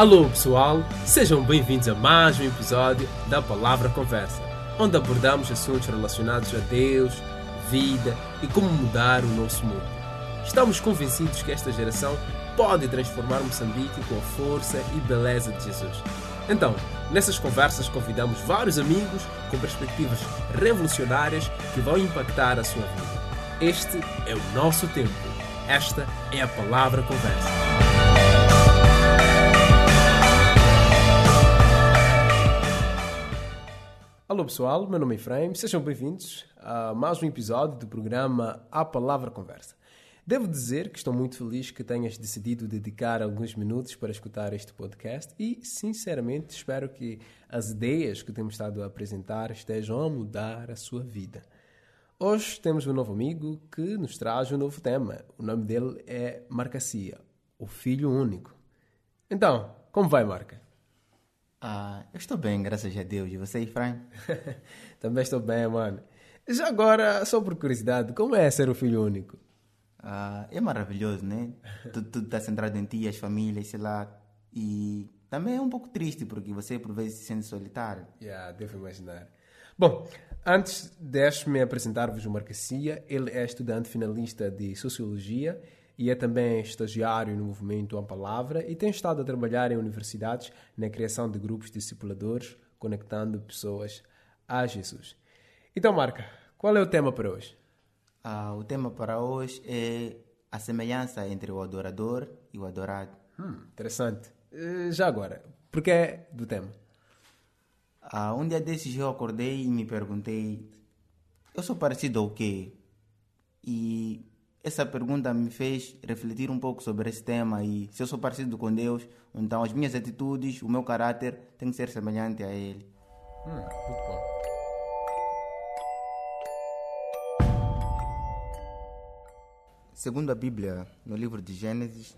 Alô pessoal, sejam bem-vindos a mais um episódio da Palavra Conversa, onde abordamos assuntos relacionados a Deus, vida e como mudar o nosso mundo. Estamos convencidos que esta geração pode transformar Moçambique com a força e beleza de Jesus. Então, nessas conversas convidamos vários amigos com perspectivas revolucionárias que vão impactar a sua vida. Este é o nosso tempo. Esta é a Palavra Conversa. Alô pessoal, meu nome é Efraim, sejam bem-vindos a mais um episódio do programa A Palavra Conversa. Devo dizer que estou muito feliz que tenhas decidido dedicar alguns minutos para escutar este podcast e, sinceramente, espero que as ideias que temos estado a apresentar estejam a mudar a sua vida. Hoje temos um novo amigo que nos traz um novo tema. O nome dele é Marcacia, o filho único. Então, como vai, Marca? Ah, eu estou bem, graças a Deus. E você, Efraim? Também estou bem, mano. Já agora, só por curiosidade, como é ser o filho único? Ah, é maravilhoso, né? tudo, está centrado em ti, as famílias, sei lá. E também é um pouco triste, porque você por vezes se sente solitário. Yeah, devo imaginar. Bom, antes deixe-me apresentar-vos o Marcacia. Ele é estudante finalista de Sociologia e é também estagiário no movimento A Palavra e tem estado a trabalhar em universidades na criação de grupos discipuladores, conectando pessoas a Jesus. Então, Marca, qual é o tema para hoje? Ah, o tema para hoje é a semelhança entre o adorador e o adorado. Hum, interessante. Eh, já agora, por que é do tema? Ah, um dia desses eu acordei e me perguntei: eu sou parecido ao quê? E essa pergunta me fez refletir um pouco sobre esse tema e se eu sou parecido com Deus, então as minhas atitudes, o meu caráter tem que ser semelhante a Ele. Hum, muito bom. Segundo a Bíblia, no livro de Gênesis,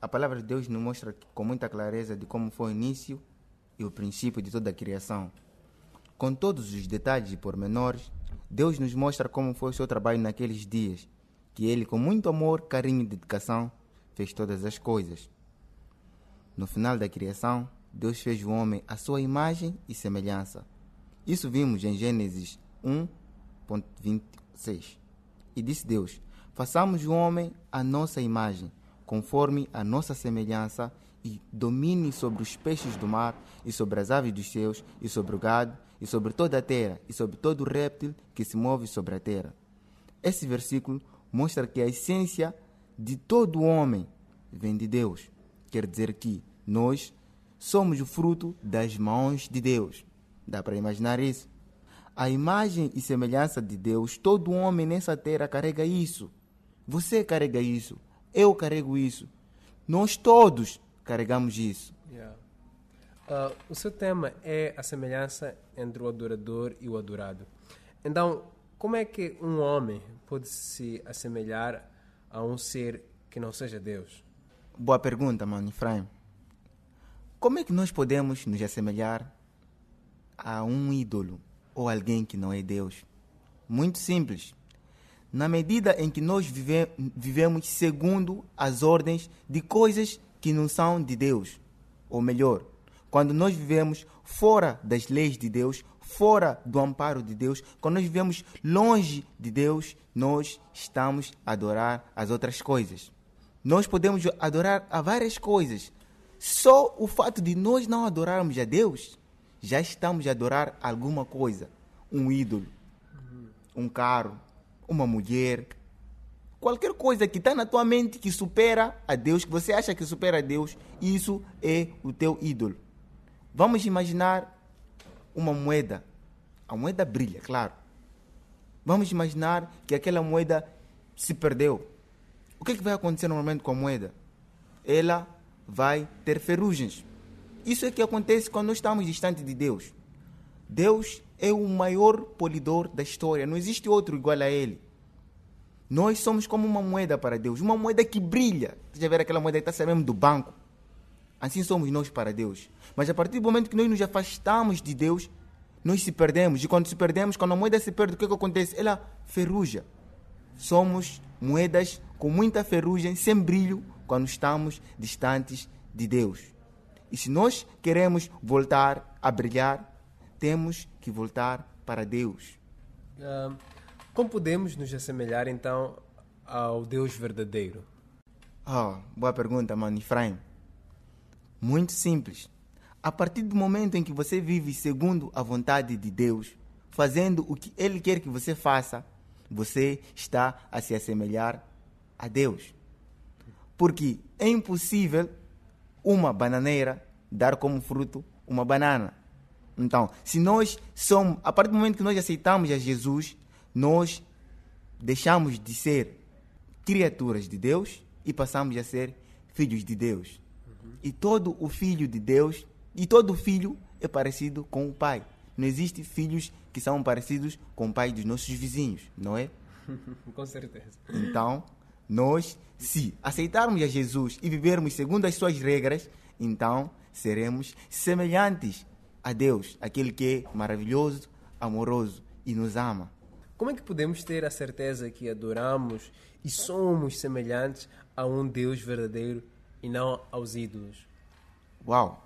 a palavra de Deus nos mostra com muita clareza de como foi o início e o princípio de toda a criação. Com todos os detalhes e pormenores, Deus nos mostra como foi o seu trabalho naqueles dias que ele, com muito amor, carinho e dedicação, fez todas as coisas. No final da criação, Deus fez o homem à sua imagem e semelhança. Isso vimos em Gênesis 1.26. E disse Deus: Façamos o homem à nossa imagem, conforme a nossa semelhança, e domine sobre os peixes do mar, e sobre as aves dos céus, e sobre o gado, e sobre toda a terra, e sobre todo o réptil que se move sobre a terra. Esse versículo mostra que a essência de todo homem vem de Deus. Quer dizer que nós somos o fruto das mãos de Deus. Dá para imaginar isso? A imagem e semelhança de Deus, todo homem nessa terra carrega isso. Você carrega isso. Eu carrego isso. Nós todos carregamos isso. Yeah. Uh, o seu tema é a semelhança entre o adorador e o adorado. Então, como é que um homem pode se assemelhar a um ser que não seja Deus? Boa pergunta, mano, Efraim. Como é que nós podemos nos assemelhar a um ídolo ou alguém que não é Deus? Muito simples. Na medida em que nós vive vivemos segundo as ordens de coisas que não são de Deus. Ou melhor, quando nós vivemos fora das leis de Deus, fora do amparo de Deus, quando nós vivemos longe de Deus, nós estamos a adorar as outras coisas. Nós podemos adorar a várias coisas. Só o fato de nós não adorarmos a Deus, já estamos a adorar alguma coisa. Um ídolo, um carro, uma mulher, qualquer coisa que está na tua mente que supera a Deus, que você acha que supera a Deus, isso é o teu ídolo. Vamos imaginar uma moeda. A moeda brilha, claro. Vamos imaginar que aquela moeda se perdeu. O que, é que vai acontecer normalmente com a moeda? Ela vai ter ferrugens. Isso é que acontece quando nós estamos distante de Deus. Deus é o maior polidor da história. Não existe outro igual a Ele. Nós somos como uma moeda para Deus. Uma moeda que brilha. Você já ver aquela moeda que está saindo do banco? Assim somos nós para Deus. Mas a partir do momento que nós nos afastamos de Deus, nós se perdemos. E quando se perdemos, quando a moeda se perde, o que, é que acontece? Ela ferruja. Somos moedas com muita ferrugem, sem brilho, quando estamos distantes de Deus. E se nós queremos voltar a brilhar, temos que voltar para Deus. Ah, como podemos nos assemelhar então ao Deus verdadeiro? Oh, boa pergunta, mano. Efraim. Muito simples. A partir do momento em que você vive segundo a vontade de Deus, fazendo o que Ele quer que você faça, você está a se assemelhar a Deus. Porque é impossível uma bananeira dar como fruto uma banana. Então, se nós somos, a partir do momento que nós aceitamos a Jesus, nós deixamos de ser criaturas de Deus e passamos a ser filhos de Deus. E todo o filho de Deus, e todo filho é parecido com o pai. Não existe filhos que são parecidos com o pai dos nossos vizinhos, não é? com certeza. Então, nós, se aceitarmos a Jesus e vivermos segundo as suas regras, então seremos semelhantes a Deus, aquele que é maravilhoso, amoroso e nos ama. Como é que podemos ter a certeza que adoramos e somos semelhantes a um Deus verdadeiro e não aos ídolos? Uau!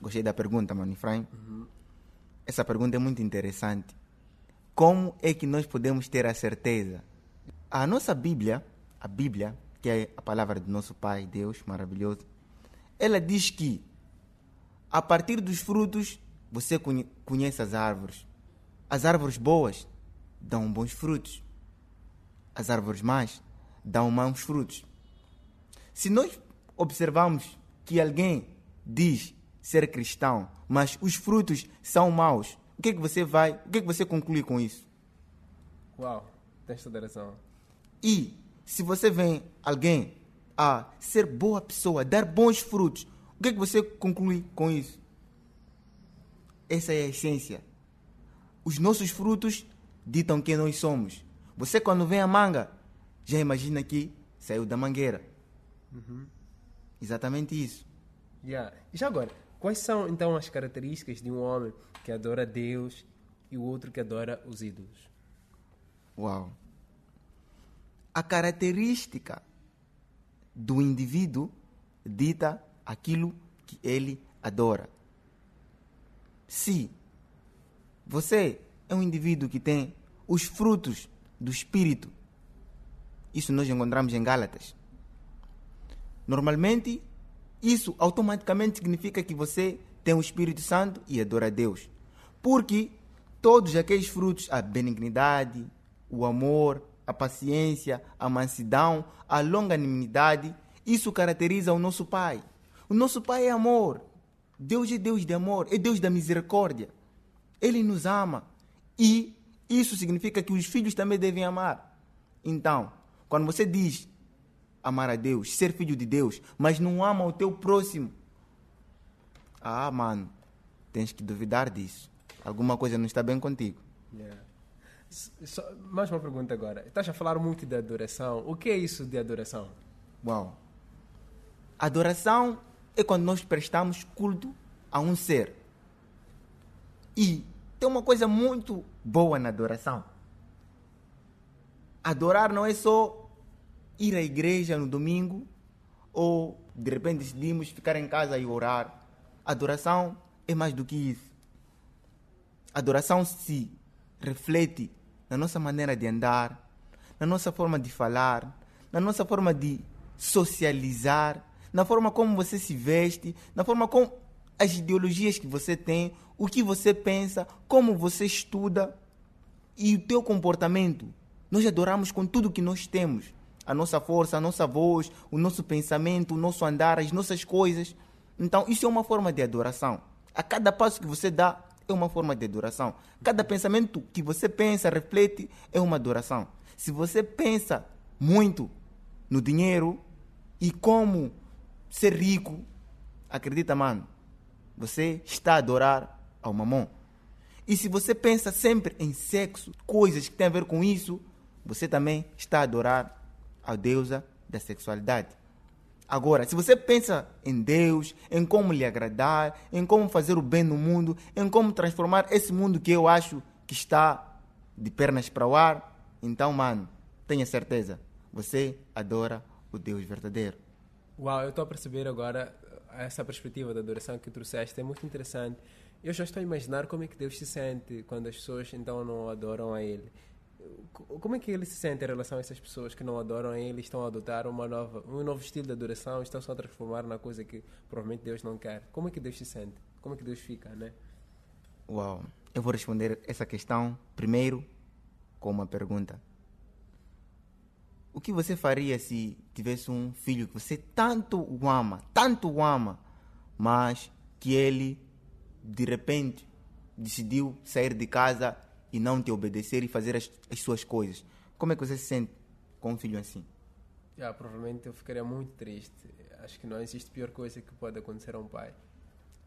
Gostei da pergunta, Mano Efraim. Uhum. Essa pergunta é muito interessante. Como é que nós podemos ter a certeza? A nossa Bíblia, a Bíblia, que é a palavra do nosso Pai, Deus maravilhoso, ela diz que a partir dos frutos você conhece as árvores. As árvores boas dão bons frutos. As árvores más dão maus frutos. Se nós observarmos que alguém diz ser cristão, mas os frutos são maus, o que é que você vai, o que é que você conclui com isso? Uau, tens toda razão. E se você vê alguém a ser boa pessoa, dar bons frutos, o que é que você conclui com isso? Essa é a essência. Os nossos frutos ditam quem nós somos. Você, quando vê a manga, já imagina que saiu da mangueira. Uhum. Exatamente isso. Yeah. E já agora, quais são então as características de um homem que adora Deus e o outro que adora os ídolos? Uau! A característica do indivíduo dita aquilo que ele adora. Se você é um indivíduo que tem os frutos do Espírito, isso nós encontramos em Gálatas. Normalmente, isso automaticamente significa que você tem o Espírito Santo e adora a Deus. Porque todos aqueles frutos, a benignidade, o amor, a paciência, a mansidão, a longanimidade, isso caracteriza o nosso Pai. O nosso Pai é amor. Deus é Deus de amor, é Deus da misericórdia. Ele nos ama. E isso significa que os filhos também devem amar. Então, quando você diz amar a Deus, ser filho de Deus, mas não ama o teu próximo, ah, mano, tens que duvidar disso. Alguma coisa não está bem contigo. Yeah. Só, mais uma pergunta agora. Estás a falar muito de adoração. O que é isso de adoração? Uau. Adoração é quando nós prestamos culto a um ser. E tem uma coisa muito boa na adoração. Adorar não é só ir à igreja no domingo ou de repente decidimos ficar em casa e orar. Adoração é mais do que isso. Adoração se reflete na nossa maneira de andar, na nossa forma de falar, na nossa forma de socializar, na forma como você se veste, na forma como as ideologias que você tem, o que você pensa, como você estuda e o teu comportamento. Nós adoramos com tudo que nós temos. A nossa força, a nossa voz, o nosso pensamento, o nosso andar, as nossas coisas. Então, isso é uma forma de adoração. A cada passo que você dá, é uma forma de adoração. Cada pensamento que você pensa, reflete, é uma adoração. Se você pensa muito no dinheiro e como ser rico, acredita, mano, você está a adorar ao mamão. E se você pensa sempre em sexo, coisas que têm a ver com isso, você também está a adorar a deusa da sexualidade. Agora, se você pensa em Deus, em como lhe agradar, em como fazer o bem no mundo, em como transformar esse mundo que eu acho que está de pernas para o ar, então, mano, tenha certeza, você adora o Deus verdadeiro. Uau, eu estou a perceber agora essa perspectiva da adoração que trouxeste é muito interessante. Eu já estou a imaginar como é que Deus se sente quando as pessoas então não adoram a Ele. Como é que ele se sente em relação a essas pessoas que não adoram Ele, estão a adotar uma nova, um novo estilo de adoração, estão só a transformar na coisa que provavelmente Deus não quer? Como é que Deus se sente? Como é que Deus fica, né? Uau! Eu vou responder essa questão primeiro com uma pergunta. O que você faria se tivesse um filho que você tanto o ama, tanto o ama, mas que ele de repente decidiu sair de casa e não te obedecer e fazer as, as suas coisas? Como é que você se sente com um filho assim? Yeah, provavelmente eu ficaria muito triste. Acho que não existe pior coisa que pode acontecer a um pai.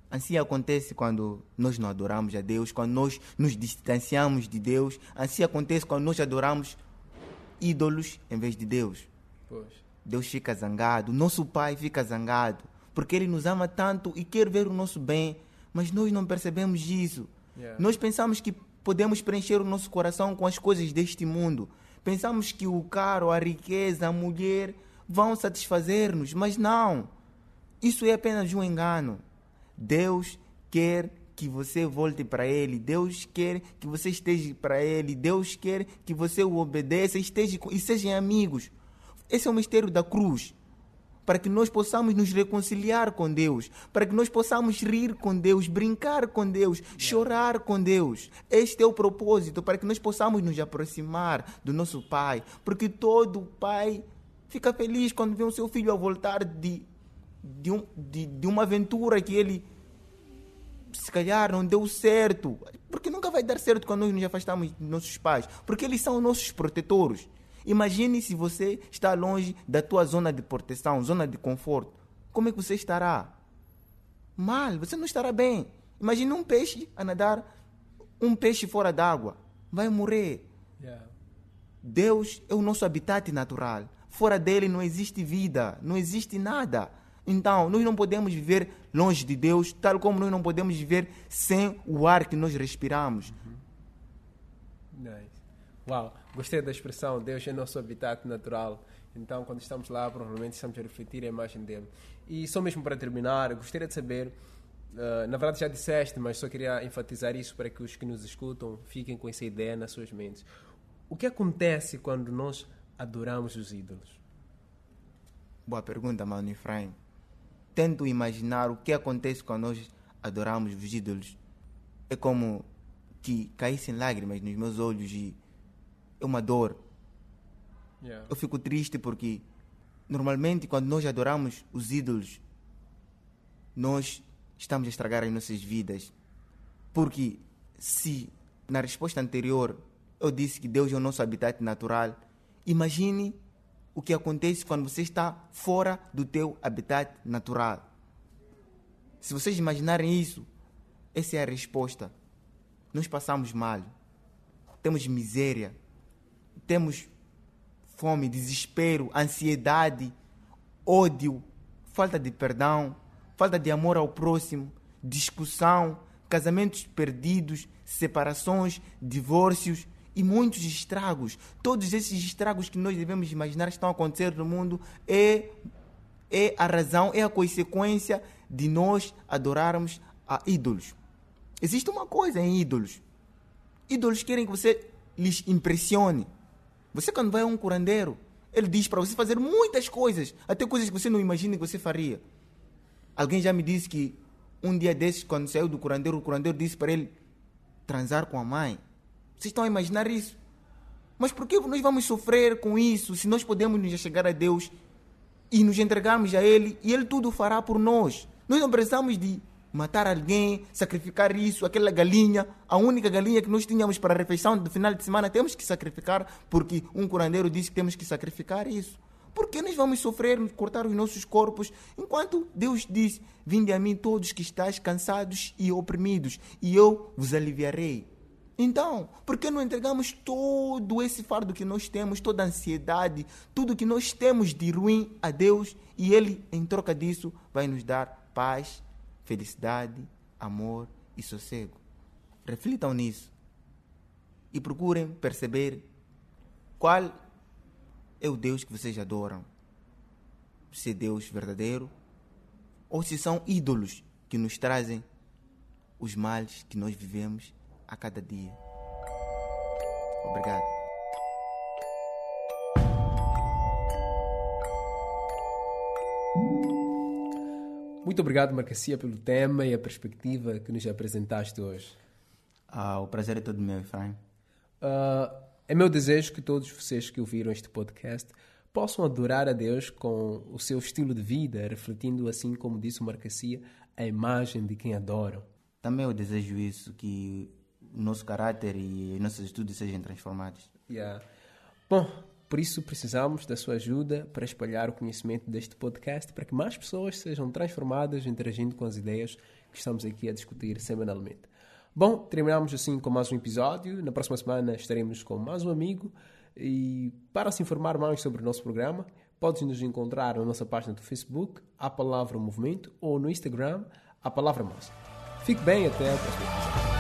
Assim acontece quando nós não adoramos a Deus, quando nós nos distanciamos de Deus. Assim acontece quando nós adoramos ídolos em vez de Deus. Pois. Deus fica zangado, nosso Pai fica zangado, porque Ele nos ama tanto e quer ver o nosso bem, mas nós não percebemos isso. Yeah. Nós pensamos que podemos preencher o nosso coração com as coisas deste mundo. Pensamos que o caro, a riqueza, a mulher vão satisfazer-nos, mas não. Isso é apenas um engano. Deus quer que você volte para Ele, Deus quer que você esteja para Ele, Deus quer que você o obedeça esteja, e sejam amigos. Esse é o mistério da cruz. Para que nós possamos nos reconciliar com Deus, para que nós possamos rir com Deus, brincar com Deus, yeah. chorar com Deus. Este é o propósito, para que nós possamos nos aproximar do nosso Pai. Porque todo pai fica feliz quando vê o seu filho a voltar de, de, um, de, de uma aventura que ele se calhar não deu certo. Porque nunca vai dar certo quando nós nos afastamos dos nossos pais. Porque eles são nossos protetores. Imagine se você está longe da tua zona de proteção, zona de conforto. Como é que você estará? Mal, você não estará bem. Imagine um peixe a nadar, um peixe fora d'água. Vai morrer. Yeah. Deus é o nosso habitat natural. Fora dele não existe vida, não existe nada. Então, nós não podemos viver longe de Deus, tal como nós não podemos viver sem o ar que nós respiramos. Uhum. Nice. Uau, gostei da expressão Deus é nosso habitat natural. Então, quando estamos lá, provavelmente estamos a refletir a imagem dele. E só mesmo para terminar, gostaria de saber, uh, na verdade já disseste, mas só queria enfatizar isso para que os que nos escutam fiquem com essa ideia nas suas mentes. O que acontece quando nós adoramos os ídolos? Boa pergunta, Mano Efraim tento imaginar o que acontece quando nós adoramos os ídolos. É como que caíssem lágrimas nos meus olhos e é uma dor. Yeah. Eu fico triste porque normalmente quando nós adoramos os ídolos, nós estamos a estragar as nossas vidas. Porque se na resposta anterior eu disse que Deus é o nosso habitat natural, imagine o que acontece quando você está fora do teu habitat natural. Se vocês imaginarem isso, essa é a resposta. Nós passamos mal, temos miséria, temos fome, desespero, ansiedade, ódio, falta de perdão, falta de amor ao próximo, discussão, casamentos perdidos, separações, divórcios, e muitos estragos. Todos esses estragos que nós devemos imaginar estão a acontecer no mundo é, é a razão, é a consequência de nós adorarmos a ídolos. Existe uma coisa em ídolos. Ídolos querem que você lhes impressione. Você quando vai a um curandeiro, ele diz para você fazer muitas coisas, até coisas que você não imagina que você faria. Alguém já me disse que um dia desses, quando saiu do curandeiro, o curandeiro disse para ele transar com a mãe. Vocês estão a imaginar isso? Mas por que nós vamos sofrer com isso se nós podemos nos chegar a Deus e nos entregarmos a Ele e Ele tudo fará por nós? Nós não precisamos de matar alguém, sacrificar isso, aquela galinha, a única galinha que nós tínhamos para a refeição do final de semana, temos que sacrificar porque um curandeiro disse que temos que sacrificar isso. Por que nós vamos sofrer, cortar os nossos corpos, enquanto Deus diz: Vinde a mim todos que estáis cansados e oprimidos, e eu vos aliviarei. Então, por que não entregamos todo esse fardo que nós temos, toda a ansiedade, tudo que nós temos de ruim a Deus e Ele, em troca disso, vai nos dar paz, felicidade, amor e sossego? Reflitam nisso e procurem perceber qual é o Deus que vocês adoram. Se é Deus verdadeiro ou se são ídolos que nos trazem os males que nós vivemos a cada dia. Obrigado. Muito obrigado, Marcacia, pelo tema e a perspectiva que nos apresentaste hoje. Ah, o prazer é todo meu, Efraim. Uh, é meu desejo que todos vocês que ouviram este podcast possam adorar a Deus com o seu estilo de vida, refletindo, assim como disse o Marcacia, a imagem de quem adoram. Também eu desejo isso, que o nosso caráter e nossos estudos sejam transformados. Yeah. Bom, por isso precisamos da sua ajuda para espalhar o conhecimento deste podcast, para que mais pessoas sejam transformadas interagindo com as ideias que estamos aqui a discutir semanalmente. Bom, terminamos assim com mais um episódio. Na próxima semana estaremos com mais um amigo. E para se informar mais sobre o nosso programa, podes nos encontrar na nossa página do Facebook, A Palavra Movimento, ou no Instagram, A Palavra Mais. Fique bem até a próxima.